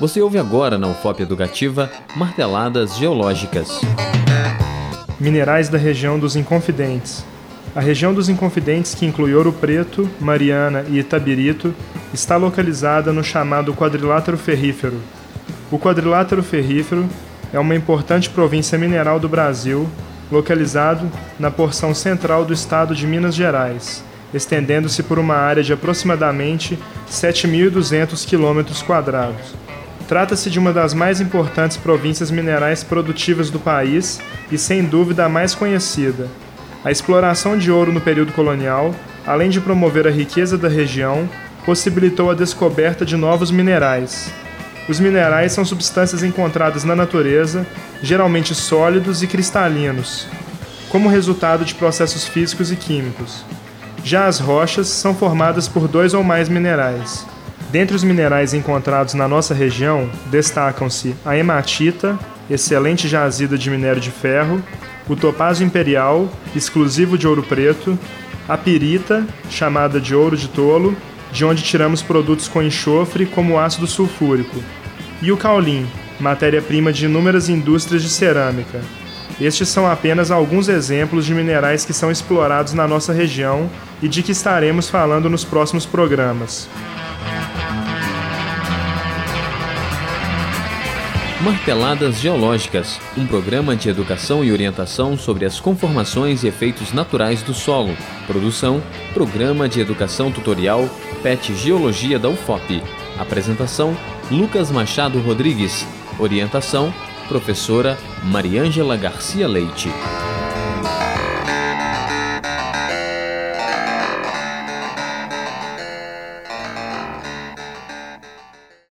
Você ouve agora na UFOP Educativa Marteladas Geológicas. Minerais da região dos Inconfidentes. A região dos Inconfidentes, que inclui Ouro Preto, Mariana e Itabirito, está localizada no chamado quadrilátero ferrífero. O quadrilátero ferrífero é uma importante província mineral do Brasil, localizado na porção central do estado de Minas Gerais, estendendo-se por uma área de aproximadamente 7.200 km. Trata-se de uma das mais importantes províncias minerais produtivas do país e, sem dúvida, a mais conhecida. A exploração de ouro no período colonial, além de promover a riqueza da região, possibilitou a descoberta de novos minerais, os minerais são substâncias encontradas na natureza, geralmente sólidos e cristalinos, como resultado de processos físicos e químicos. Já as rochas são formadas por dois ou mais minerais. Dentre os minerais encontrados na nossa região, destacam-se a hematita, excelente jazida de minério de ferro, o topázio imperial, exclusivo de ouro preto, a pirita, chamada de ouro de tolo, de onde tiramos produtos com enxofre, como ácido sulfúrico, e o caulim, matéria-prima de inúmeras indústrias de cerâmica. Estes são apenas alguns exemplos de minerais que são explorados na nossa região e de que estaremos falando nos próximos programas. Marteladas Geológicas, um programa de educação e orientação sobre as conformações e efeitos naturais do solo. Produção: Programa de Educação Tutorial PET Geologia da UFOP. Apresentação: Lucas Machado Rodrigues. Orientação: Professora Mariângela Garcia Leite.